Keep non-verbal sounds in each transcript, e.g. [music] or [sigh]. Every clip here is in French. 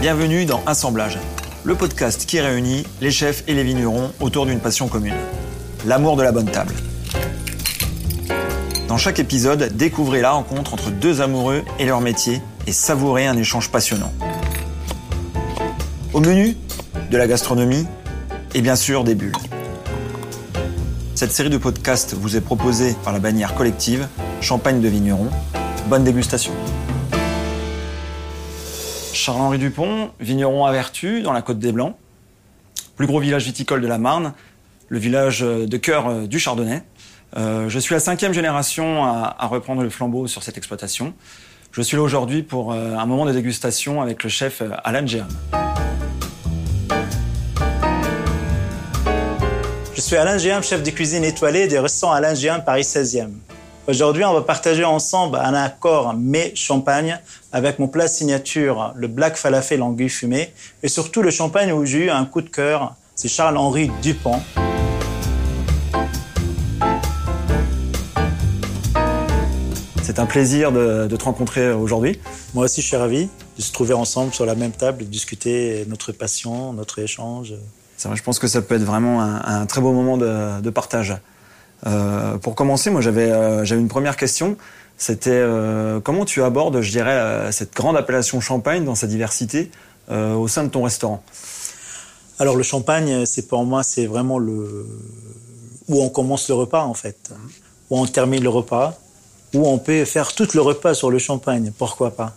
Bienvenue dans Assemblage, le podcast qui réunit les chefs et les vignerons autour d'une passion commune, l'amour de la bonne table. Dans chaque épisode, découvrez la rencontre entre deux amoureux et leur métier et savourez un échange passionnant. Au menu, de la gastronomie et bien sûr des bulles. Cette série de podcasts vous est proposée par la bannière collective Champagne de Vigneron. Bonne dégustation. Charles-Henri Dupont, vigneron à Vertu, dans la Côte des Blancs. Plus gros village viticole de la Marne, le village de cœur du Chardonnay. Euh, je suis la cinquième génération à, reprendre le flambeau sur cette exploitation. Je suis là aujourd'hui pour euh, un moment de dégustation avec le chef euh, Alain Géam. Je suis Alain Géam, chef de cuisine étoilée des restaurants Alain Géam Paris 16e. Aujourd'hui, on va partager ensemble un accord mais champagne avec mon plat signature, le Black Falafel anguille fumée, et surtout le champagne où j'ai eu un coup de cœur, c'est Charles-Henri Dupont. C'est un plaisir de, te rencontrer aujourd'hui. Moi aussi, je suis ravi de se trouver ensemble sur la même table, de discuter notre passion, notre échange. Vrai, je pense que ça peut être vraiment un, très beau moment de partage. Euh, pour commencer, moi j'avais euh, j'avais une première question. C'était euh, comment tu abordes, je dirais, cette grande appellation champagne dans sa diversité au sein de ton restaurant? Alors le champagne, c'est pour moi, c'est vraiment le où on commence le repas en fait, où on termine le repas, où on peut faire tout le repas sur le champagne. Pourquoi pas?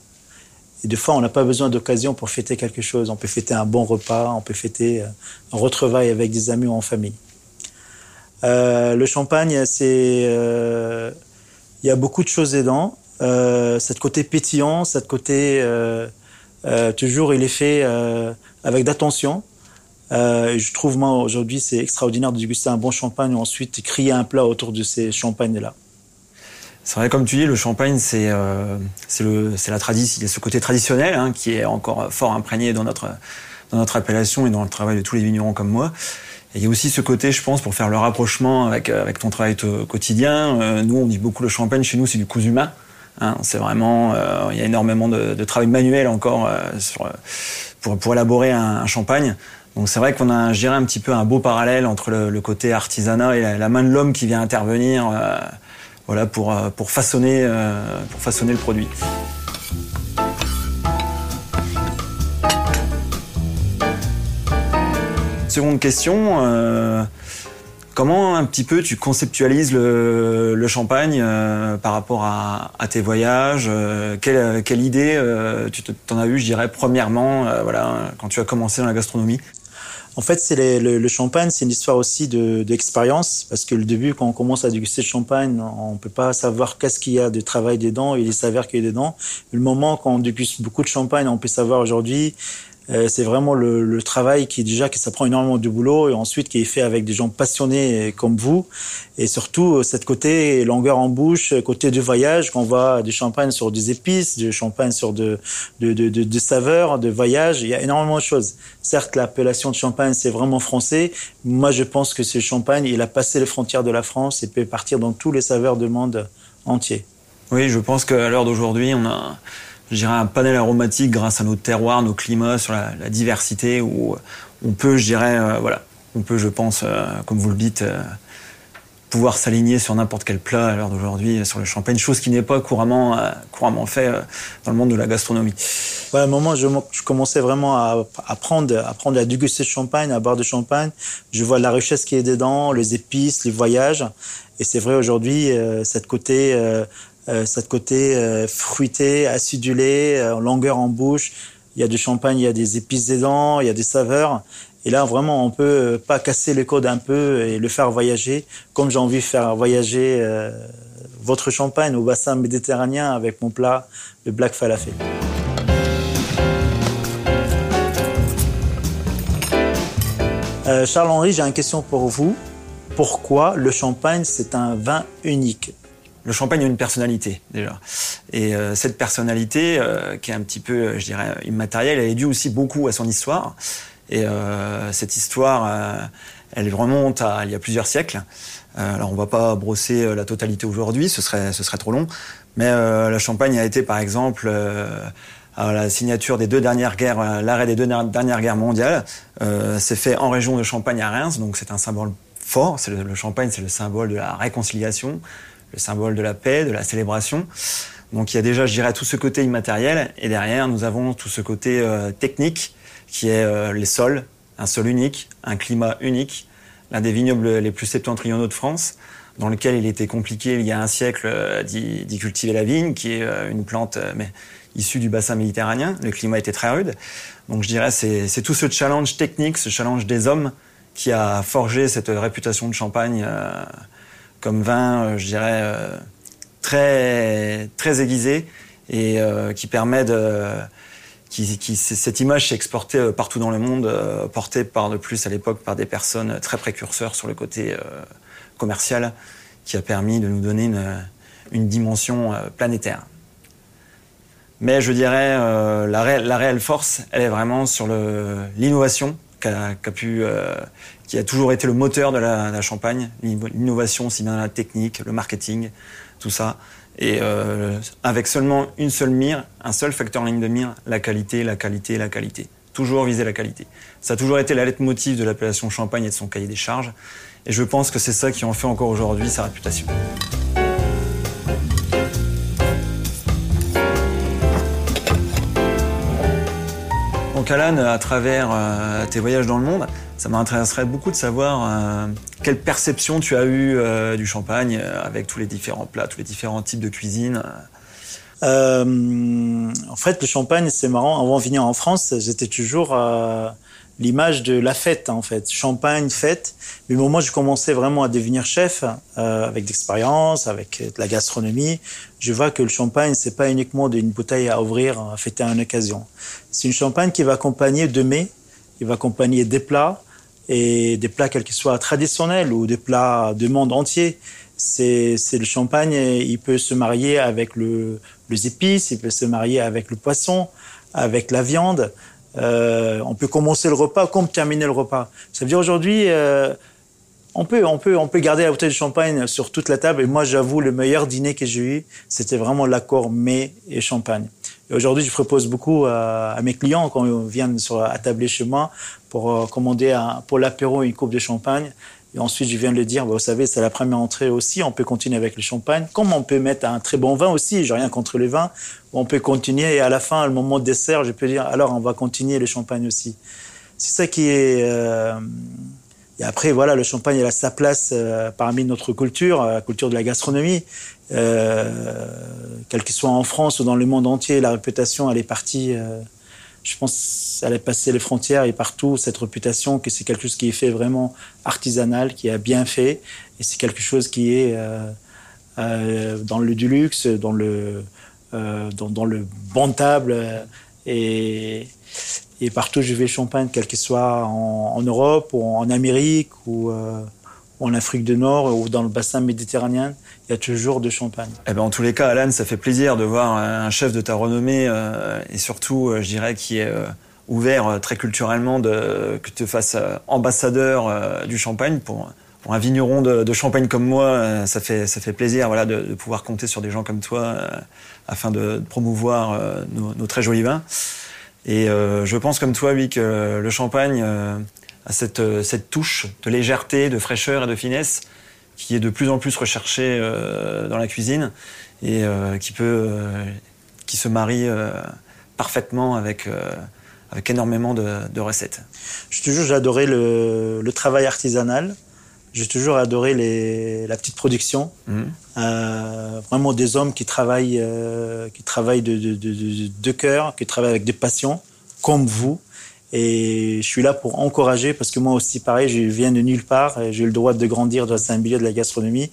Et des fois, on n'a pas besoin d'occasion pour fêter quelque chose. On peut fêter un bon repas, on peut fêter un retrouvaille avec des amis ou en famille. Euh, le champagne, c'est, euh, il y a beaucoup de choses dedans. Euh, cette côté pétillant, cette côté toujours, il est fait avec d'attention. je trouve moi aujourd'hui c'est extraordinaire de déguster un bon champagne et ensuite crier un plat autour de ces champagnes-là. C'est vrai, comme tu dis, le champagne, c'est le c'est la tradition, il y a ce côté traditionnel hein, qui est encore fort imprégné dans notre dans notre appellation et dans le travail de tous les vignerons comme moi. Il y a aussi ce côté, je pense, pour faire le rapprochement avec, euh, avec ton travail quotidien. Euh, nous, on dit beaucoup le champagne, chez nous, c'est du cousu humain. Hein, c'est vraiment, euh, il y a énormément de, de travail manuel encore sur, pour, pour élaborer un, champagne. Donc c'est vrai qu'on a, je dirais, un petit peu un beau parallèle entre le, côté artisanat et la, main de l'homme qui vient intervenir, voilà, pour, pour façonner, pour façonner le produit. Seconde question, euh, comment un petit peu tu conceptualises le, champagne euh, par rapport à, tes voyages euh, quelle, idée tu t'en as eu, je dirais, premièrement, voilà, quand tu as commencé dans la gastronomie? En fait, c'est le, champagne, c'est une histoire aussi d'expérience, parce que le début, quand on commence à déguster le champagne, on peut pas savoir qu'est-ce qu'il y a de travail dedans, il s'avère qu'il y a dedans. Le moment quand on déguste beaucoup de champagne, on peut savoir aujourd'hui c'est vraiment le, travail qui déjà que ça prend énormément de boulot et ensuite qui est fait avec des gens passionnés comme vous et surtout euh, cette côté longueur en bouche, côté du voyage qu'on voit du champagne sur des épices, du champagne sur de de, de, de, de saveurs, de voyage. Il y a énormément de choses. Certes, l'appellation de champagne c'est vraiment français. Moi, je pense que ce champagne, il a passé les frontières de la France et peut partir dans tous les saveurs du monde entier. Oui, je pense qu'à l'heure d'aujourd'hui, on a je dirais, un panel aromatique grâce à nos terroirs, nos climats, sur la, diversité, où on peut, je dirais, euh, voilà, on peut, je pense, euh, comme vous le dites, euh, pouvoir s'aligner sur n'importe quel plat à l'heure d'aujourd'hui sur le champagne, chose qui n'est pas couramment, couramment fait dans le monde de la gastronomie. Ouais, à un moment, je, commençais vraiment à apprendre, à apprendre à déguster le champagne, à boire du champagne. Je vois la richesse qui est dedans, les épices, les voyages. Et c'est vrai aujourd'hui, cette côté cette côté euh, fruité, acidulé, euh, longueur en bouche. Il y a du champagne, il y a des épices dedans, il y a des saveurs. Et là, vraiment, on peut pas casser les codes un peu et le faire voyager, comme j'ai envie de faire voyager votre champagne au bassin méditerranéen avec mon plat, le Black Falafel. Charles-Henri, j'ai une question pour vous. Pourquoi le champagne, c'est un vin unique? Le champagne a une personnalité déjà. Et euh, cette personnalité, euh, qui est un petit peu, je dirais, immatérielle, elle est due aussi beaucoup à son histoire. Et euh, cette histoire, elle remonte à il y a plusieurs siècles. alors on va pas brosser la totalité aujourd'hui, ce serait, ce serait trop long. Mais la Champagne a été par exemple à la signature des deux dernières guerres, euh, l'arrêt des deux dernières guerres mondiales. Euh, c'est fait en région de Champagne à Reims, donc c'est un symbole fort. Le, Champagne, c'est le symbole de la réconciliation, le symbole de la paix, de la célébration. Donc il y a déjà, je dirais, tout ce côté immatériel, et derrière nous avons tout ce côté euh, technique, qui est les sols, un sol unique, un climat unique, l'un des vignobles les plus septentrionaux de France dans lequel il était compliqué il y a un siècle euh, d'y cultiver la vigne, qui est euh, une plante euh, mais, issue du bassin méditerranéen. Le climat était très rude. Donc je dirais c'est tout ce challenge technique, ce challenge des hommes qui a forgé cette réputation de Champagne comme vin, je dirais, très, très aiguisé et qui permet de... Cette image s'est exportée partout dans le monde, portée par de plus à l'époque par des personnes très précurseurs sur le côté commercial qui a permis de nous donner une, dimension euh, planétaire. Mais je dirais, euh, la, la, réelle force, elle est vraiment sur l'innovation qui a, pu, euh, qui a toujours été le moteur de la, Champagne. L'innovation, aussi bien la technique, le marketing, tout ça. Et euh, avec seulement une seule mire, un seul facteur en ligne de mire, la qualité, la qualité, la qualité. Toujours viser la qualité. Ça a toujours été la lettre motive de l'appellation Champagne et de son cahier des charges. Et je pense que c'est ça qui en fait encore aujourd'hui sa réputation. Alan, à travers euh, tes voyages dans le monde, ça m'intéresserait beaucoup de savoir euh, quelle perception tu as eue euh, du champagne avec tous les différents plats, tous les différents types de cuisine. en fait, le champagne, c'est marrant. Avant de venir en France, j'étais toujours l'image de la fête en fait, champagne, fête. Mais au moment où je commençais vraiment à devenir chef, euh, avec d'expérience, avec de la gastronomie, je vois que le champagne c'est pas uniquement une bouteille à ouvrir, à fêter à une occasion. C'est une champagne qui va accompagner de mets, qui va accompagner des plats et des plats quels qu'ils soient traditionnels ou des plats de monde entier. C'est, c'est le champagne, il peut se marier avec le, les épices, il peut se marier avec le poisson, avec la viande. Euh, on peut commencer le repas comme terminer le repas. Ça veut dire aujourd'hui, euh, on peut, on peut, on peut garder la bouteille de champagne sur toute la table. Et moi, j'avoue, le meilleur dîner que j'ai eu, c'était vraiment l'accord mets et champagne. Et aujourd'hui, je propose beaucoup à, mes clients quand ils viennent sur, à tabler chez moi pour euh, commander un, pour l'apéro une coupe de champagne. Et ensuite, je viens de le dire, vous savez, c'est la première entrée aussi. On peut continuer avec le champagne. Comme on peut mettre un très bon vin aussi, j'ai rien contre les vins. On peut continuer et à la fin, le moment de dessert, je peux dire, alors on va continuer le champagne aussi. C'est ça qui est. Euh... Et après, voilà, le champagne, il a sa place euh, parmi notre culture, la culture de la gastronomie. Euh, quel qu'il soit en France ou dans le monde entier, la réputation, elle est partie. Euh, je pense qu'elle est passée les frontières et partout cette réputation que c'est quelque chose qui est fait vraiment artisanal, qui a bien fait, et c'est quelque chose qui est euh, euh, dans le du luxe, dans le euh, dans, le bon table. Et, et partout je vais Champagne, quel qu'il soit en, en, Europe ou en Amérique ou en Afrique du Nord ou dans le bassin méditerranéen, il y a toujours de champagne. Eh ben, en tous les cas, Alan, ça fait plaisir de voir un chef de ta renommée euh, et surtout, euh, je dirais, qui est euh, ouvert très culturellement, de, que tu fasses ambassadeur du champagne pour, pour un vigneron de, de, champagne comme moi. ça, fait, ça fait plaisir voilà, de, de pouvoir compter sur des gens comme toi afin de, promouvoir nos, nos, très jolis vins. Et je pense comme toi, oui, que le champagne à cette, euh, cette touche de légèreté, de fraîcheur et de finesse qui est de plus en plus recherchée euh, dans la cuisine et euh, qui peut, qui se marie parfaitement avec avec énormément de, de recettes. J'ai toujours adoré le, le, travail artisanal. J'ai toujours adoré les, la petite production. Mmh. Euh, vraiment des hommes qui travaillent, qui travaillent de, de, de, de, cœur, qui travaillent avec des passions, comme vous. Et je suis là pour encourager parce que moi aussi, pareil, je viens de nulle part. J'ai eu le droit de grandir dans un milieu de la gastronomie.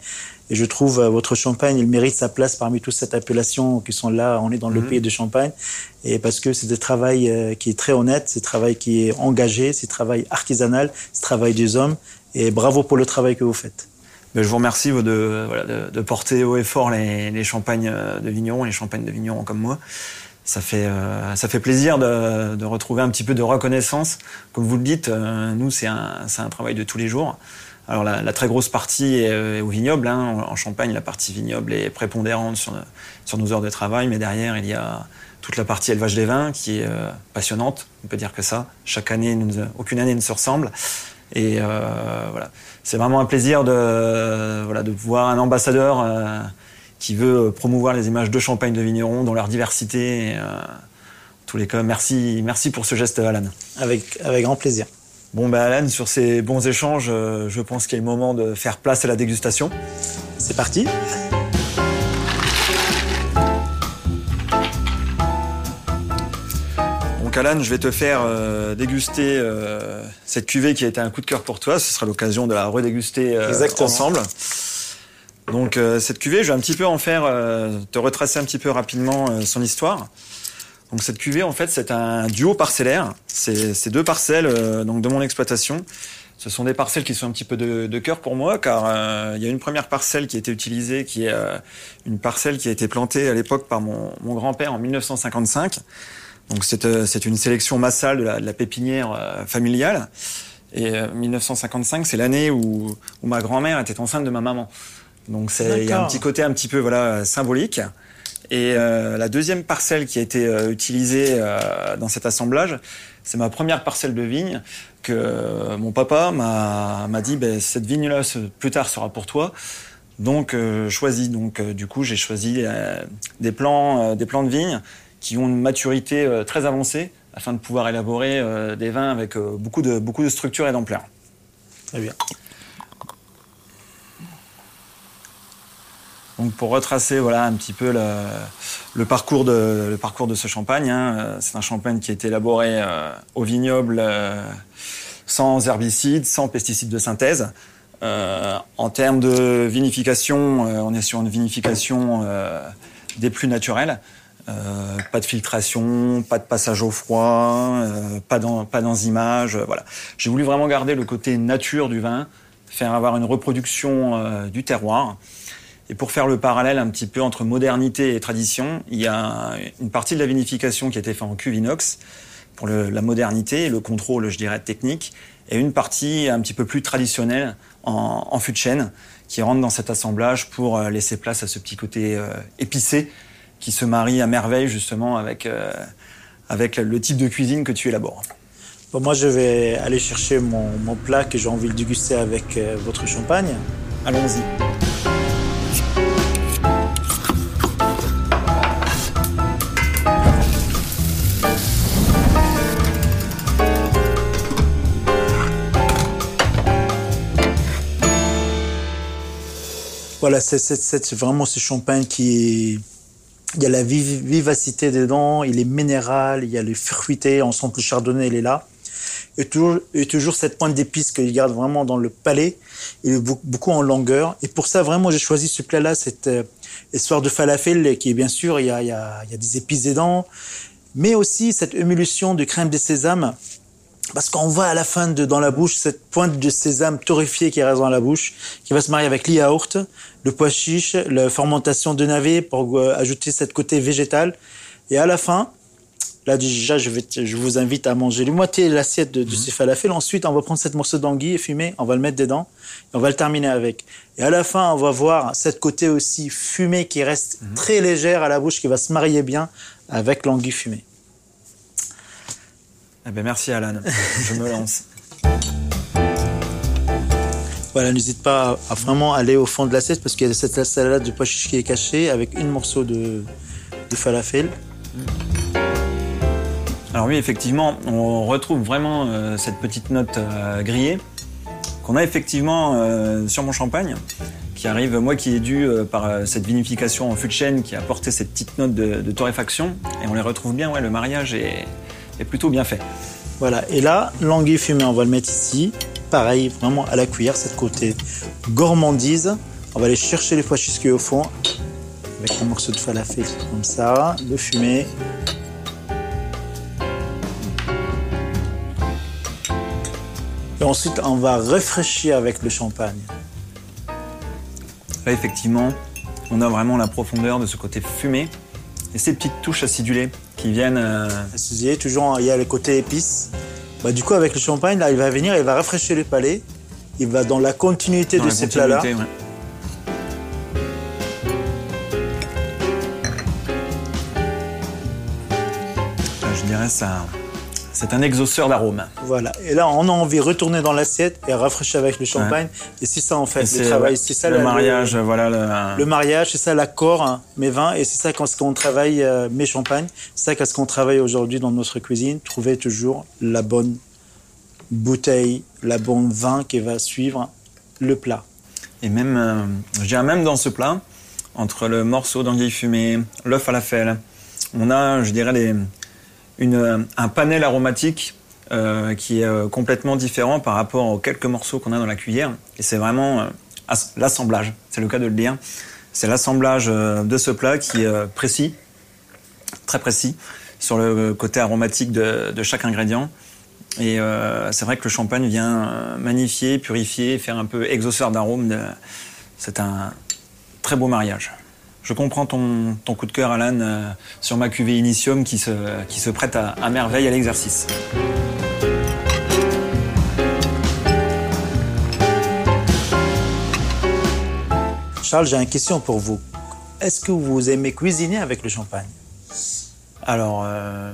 Et je trouve euh, votre champagne, il mérite sa place parmi toutes cette appellation qui sont là. On est dans le mhm. pays de Champagne. Et parce que c'est un travail euh, qui est très honnête, c'est un travail qui est engagé, c'est un travail artisanal, c'est un travail des hommes. Et bravo pour le travail que vous faites. je vous remercie de, voilà, de, de, porter haut et fort les, les champagnes de vignerons, les champagnes de vignerons comme moi ça fait euh, ça fait plaisir de, de, retrouver un petit peu de reconnaissance. Comme vous le dites, euh, nous c'est un c'est un travail de tous les jours. Alors la, la très grosse partie est, euh, au vignoble. Hein. En Champagne, la partie vignoble est prépondérante sur sur nos heures de travail, mais derrière il y a toute la partie élevage des vins qui est passionnante, on peut dire que ça. Chaque année, aucune année ne se ressemble. Et voilà, c'est vraiment un plaisir de, voilà, de voir un ambassadeur qui veut promouvoir les images de Champagne de vignerons dans leur diversité. Et, tous les cas, merci, merci pour ce geste, Alan. Avec, avec grand plaisir. Bon, ben Alan, sur ces bons échanges, euh, je pense qu'il est le moment de faire place à la dégustation. C'est parti. Donc Alan, je vais te faire euh, déguster euh, cette cuvée qui a été un coup de cœur pour toi. Ce sera l'occasion de la redéguster ensemble. Donc cette cuvée, je vais un petit peu en faire, te retracer un petit peu rapidement son histoire. Donc cette cuvée, en fait, c'est un duo parcellaire. C'est deux parcelles euh, donc de mon exploitation. Ce sont des parcelles qui sont un petit peu de, cœur pour moi, car euh, il y a une première parcelle qui a été utilisée, qui est euh, une parcelle qui a été plantée à l'époque par mon, mon grand-père en 1955. Donc c'est une sélection massale de la, de la pépinière familiale. Et 1955, c'est l'année où, où ma grand-mère était enceinte de ma maman. Donc il y a un petit côté un petit peu voilà symbolique. Et euh, la deuxième parcelle qui a été euh, utilisée euh, dans cet assemblage, c'est ma première parcelle de vigne que mon papa m'a dit ben, cette vigne-là plus tard sera pour toi. Donc choisis. Donc du coup j'ai choisi des plants, des plants de vigne qui ont une maturité très avancée afin de pouvoir élaborer des vins avec beaucoup de beaucoup de structure et d'ampleur. Très bien. Donc pour retracer voilà un petit peu le, parcours de le parcours de ce champagne, hein, euh, c'est un champagne qui été élaboré euh, au vignoble euh, sans herbicides, sans pesticides de synthèse. en termes de vinification, on est sur une vinification des plus naturelles. pas de filtration, pas de passage au froid, pas d'enzymage. voilà. J'ai voulu vraiment garder le côté nature du vin, faire avoir une reproduction du terroir. Et pour faire le parallèle un petit peu entre modernité et tradition, il y a une partie de la vinification qui a été faite en cuve inox pour la modernité et le contrôle, je dirais, technique, et une partie un petit peu plus traditionnelle en, en fût de chêne qui rentre dans cet assemblage pour euh, laisser place à ce petit côté euh, épicé qui se marie à merveille justement avec, euh, avec le type de cuisine que tu élabores. Bon, moi, je vais aller chercher mon, mon plat que j'ai envie de déguster avec votre champagne. Allons-y. Voilà, c'est vraiment ce champagne qui. Il y a la vivacité dedans, il est minéral, il y a les fruité, on sent que le chardonnay, il est là. Et toujours, et toujours cette pointe d'épices qu'il garde vraiment dans le palais. Il est beaucoup en longueur. Et pour ça, vraiment, j'ai choisi ce plat-là, cette euh, histoire de falafel, qui est bien sûr, il y a, il y a, il y a des épices dedans, mais aussi cette émulsion de crème de sésame parce qu'on voit à la fin de, dans la bouche cette pointe de sésame torréfiée qui reste dans la bouche, qui va se marier avec l'yaourt, le pois chiche, la fermentation de navet pour euh, ajouter cette côté végétal. Et à la fin, là déjà, je, vais, je vous invite à manger la moitié de l'assiette de, de mhm. ces falafels. Ensuite, on va prendre cette morceau d'anguille fumée, on va le mettre dedans et on va le terminer avec. Et à la fin, on va voir cette côté aussi fumée qui reste mhm. très légère à la bouche, qui va se marier bien avec l'anguille fumée. Eh ben merci Alan, je me lance. [laughs] Voilà, n'hésite pas à vraiment aller au fond de l'assiette parce qu'il y a cette salade de pois qui est cachée avec une morceau de, falafel. Alors oui, effectivement, on retrouve vraiment euh, cette petite note euh, grillée qu'on a effectivement euh, sur mon champagne, qui arrive, moi qui est dû par cette vinification en fût de chêne qui a apporté cette petite note de, torréfaction, et on les retrouve bien, ouais, le mariage est, est plutôt bien fait. Voilà, et là, l'anguille fumée, on va le mettre ici. Pareil, vraiment à la cuillère, cette côté gourmandise. On va aller chercher les pois chiches au fond, avec un morceau de falafel comme ça, le fumé. Et ensuite, on va rafraîchir avec le champagne. Là, effectivement, on a vraiment la profondeur de ce côté fumé et ces petites touches acidulées qui viennent. Euh... toujours, il y a le côté épice. Bah, du coup, avec le champagne, là, il va venir, il va rafraîchir le palais. Il va dans la continuité de ces plats-là. dirais, ça, c'est un exauceur d'arômes. Voilà. Et là, on a envie de retourner dans l'assiette et rafraîchir avec le champagne. Et c'est ça, en fait, le travail. C'est ça le mariage, voilà. Le, mariage, c'est ça l'accord, hein, mes vins. Et c'est ça quand on travaille euh, mes champagnes. C'est ça qu'est-ce qu'on travaille aujourd'hui dans notre cuisine. Trouver toujours la bonne bouteille, la bonne vin qui va suivre le plat. Et même, euh, je dirais même dans ce plat, entre le morceau d'anguille fumée, l'œuf à la fêle, on a, je dirais, les, une, un panel aromatique euh, qui est euh, complètement différent par rapport aux quelques morceaux qu'on a dans la cuillère. Et c'est vraiment euh, l'assemblage, c'est le cas de le dire. C'est l'assemblage de ce plat qui est précis, très précis, sur le côté aromatique de, de chaque ingrédient. Et c'est vrai que le champagne vient magnifier, purifier, faire un peu exauceur d'arômes. C'est un très beau mariage. Je comprends ton, coup de cœur, Alan, euh, sur ma cuvée Initium qui se, qui se prête à, merveille à l'exercice. Charles, j'ai une question pour vous. Est-ce que vous aimez cuisiner avec le champagne? Alors, euh,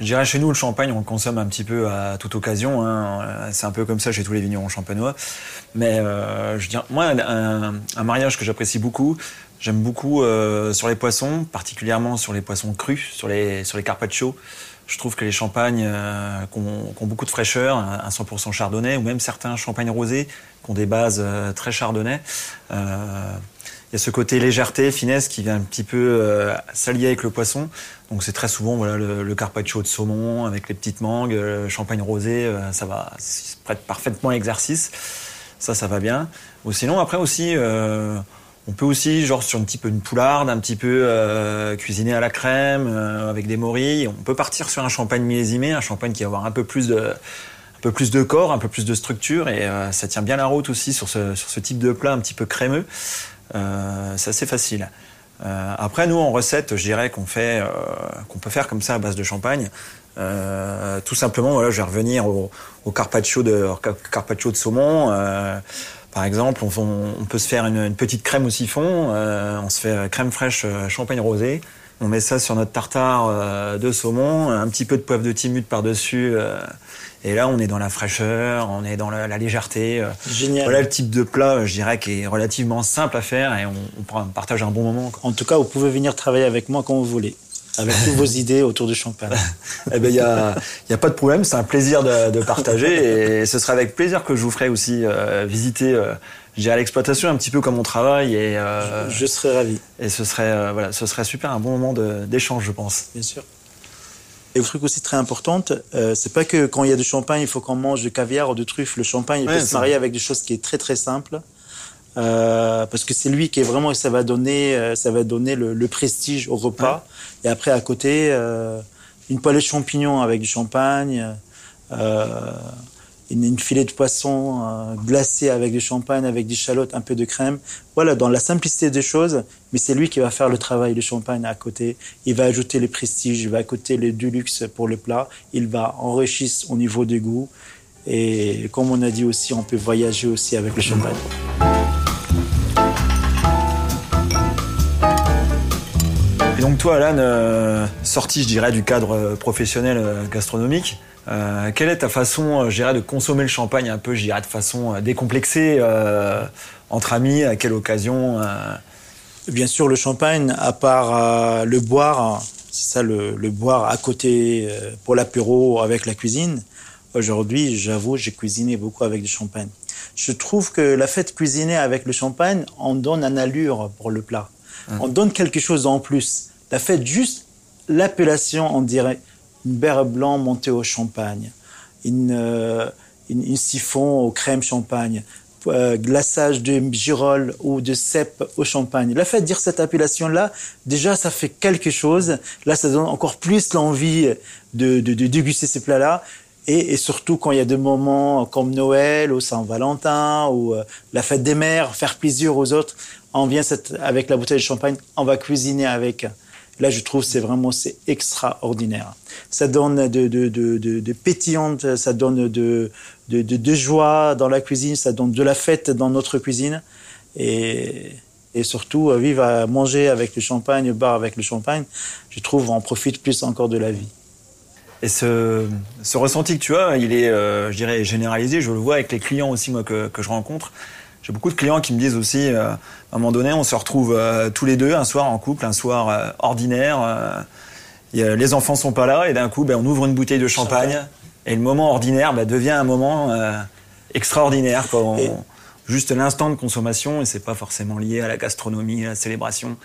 je dirais chez nous, le champagne, on le consomme un petit peu à toute occasion. Hein. C'est un peu comme ça chez tous les vignerons champenois. Mais euh, je dirais, moi, un, un mariage que j'apprécie beaucoup, J'aime beaucoup euh, sur les poissons, particulièrement sur les poissons crus, sur les, sur les carpaccio. Je trouve que les champagnes euh, qui, ont, beaucoup de fraîcheur, un 100% chardonnay, ou même certains champagnes rosés qui ont des bases euh, très chardonnay, il y a ce côté légèreté, finesse qui vient un petit peu s'allier avec le poisson. Donc c'est très souvent voilà, le, carpaccio de saumon avec les petites mangues, le champagne rosé, ça va, ça prête parfaitement à l'exercice. Ça, ça va bien. Ou sinon, après aussi, on peut aussi, genre sur un petit peu une poularde, un petit peu euh, à la crème, euh, avec des morilles. On peut partir sur un champagne millésimé, un champagne qui va avoir un peu plus de, un peu plus de corps, un peu plus de structure, et euh, ça tient bien la route aussi sur ce, sur ce type de plat un petit peu crémeux. c'est assez facile. après, nous en recette, je dirais qu'on fait, qu'on peut faire comme ça à base de champagne. tout simplement, voilà, je vais revenir au, au carpaccio de, carpaccio de saumon. Par exemple, on, peut se faire une, petite crème au siphon. Euh, on se fait crème fraîche euh, champagne rosé. On met ça sur notre tartare euh, de saumon, un petit peu de poivre de timut par-dessus. et là, on est dans la fraîcheur, on est dans la, légèreté. Génial. Voilà le type de plat, je dirais, qui est relativement simple à faire et on, on partage un bon moment. En tout cas, vous pouvez venir travailler avec moi quand vous voulez avec toutes vos idées autour du champagne. eh ben, il n'y a, y a pas de problème, c'est un plaisir de, de, partager et ce sera avec plaisir que je vous ferai aussi euh, visiter euh, l'exploitation un petit peu comme on travaille et euh, je, serais ravi. Et ce serait euh, voilà, ce serait super un bon moment d'échange, je pense. Bien sûr. Et un truc aussi très important, euh, c'est pas que quand il y a du champagne, il faut qu'on mange de caviar ou de truffes. Le champagne, il peut se marier avec des choses qui est très très simple. Euh, parce que c'est lui qui est vraiment ça va donner euh, ça va donner le, le prestige au repas et après à côté euh, une poêlée de champignons avec du champagne euh, une, une, filet de poisson euh, glacé avec du champagne avec des chalotes un peu de crème. Voilà dans la simplicité des choses mais c'est lui qui va faire le travail le champagne à côté. Il va ajouter le prestige il va ajouter le du luxe pour le plat. Il va enrichir au niveau des goûts et comme on a dit aussi on peut voyager aussi avec le champagne donc toi, Alan, euh, sorti, je dirais, du cadre euh, professionnel euh, gastronomique, quelle est ta façon, je dirais, de consommer le champagne un peu, je dirais, de façon décomplexée entre amis À quelle occasion Bien sûr, le champagne, à part le boire, c'est ça, le, le, boire à côté pour l'apéro avec la cuisine. Aujourd'hui, j'avoue, j'ai cuisiné beaucoup avec du champagne. Je trouve que la fête cuisiner avec le champagne, on donne un allure pour le plat. Hum. On donne quelque chose en plus. La fait juste l'appellation, on dirait une berre blanc montée au champagne, une, euh, une, siphon au crème champagne, euh, glaçage de girolles ou de cèpe au champagne. La fait dire cette appellation-là, déjà, ça fait quelque chose. Là, ça donne encore plus l'envie de, de, de déguster ces plats-là. Et, et, surtout quand il y a des moments comme Noël ou Saint-Valentin ou euh, la fête des mères, faire plaisir aux autres, on vient avec la bouteille de champagne, on va cuisiner avec. Là, je trouve c'est vraiment c'est extraordinaire. Ça donne de, de, de, de, pétillante, ça donne de, de, joie dans la cuisine, ça donne de la fête dans notre cuisine. Et, et surtout, euh, vivre à manger avec le champagne, boire avec le champagne, je trouve on profite plus encore de la vie. Et ce, ce ressenti que tu as, il est, je dirais, généralisé. Je le vois avec les clients aussi, moi, que, que je rencontre. J'ai beaucoup de clients qui me disent aussi, à un moment donné, on se retrouve tous les deux un soir en couple, un soir ordinaire. les enfants sont pas là et d'un coup, ben, on ouvre une bouteille de champagne, et le moment ordinaire ben, devient un moment extraordinaire. Quoi juste l'instant de consommation et c'est pas forcément lié à la gastronomie, à la célébration.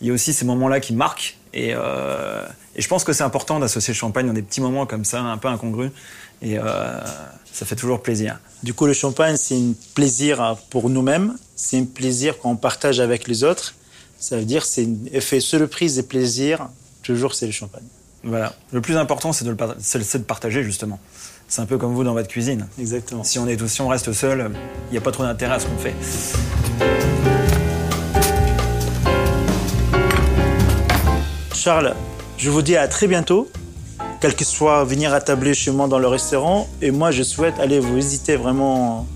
Il y a aussi ces moments-là qui marquent et, euh, et je pense que c'est important d'associer le champagne dans des petits moments comme ça, un peu incongrus et euh, ça fait toujours plaisir. Du coup, le champagne, c'est un plaisir pour nous-mêmes, c'est un plaisir qu'on partage avec les autres. Ça veut dire c'est un effet surprise et plaisir, toujours c'est le champagne. Voilà. Le plus important, c'est de, de partager justement. C'est un peu comme vous dans votre cuisine. Exactement. Si on, est, si on reste seul, il n'y a pas trop d'intérêt à ce qu'on fait. Charles, je vous dis à très bientôt. Quel que soit venir à tabler chez moi dans le restaurant. Et moi, je souhaite aller vous visiter vraiment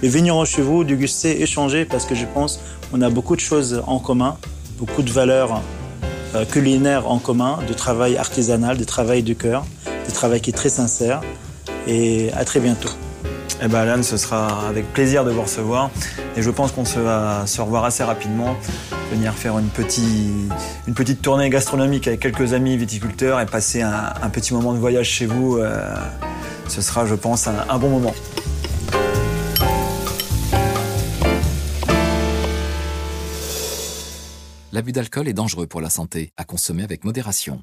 les vignerons chez vous, déguster, échanger, parce que je pense qu'on a beaucoup de choses en commun, beaucoup de valeurs euh, culinaires en commun, de travail artisanal, de travail du cœur, de travail qui est très sincère et à très bientôt. Eh ben Alan, ce sera avec plaisir de vous recevoir et je pense qu'on se va se revoir assez rapidement, venir faire une, petite, une petite tournée gastronomique avec quelques amis viticulteurs et passer un, petit moment de voyage chez vous. Euh, ce sera, je pense, un, un bon moment. L'abus d'alcool est dangereux pour la santé, à consommer avec modération.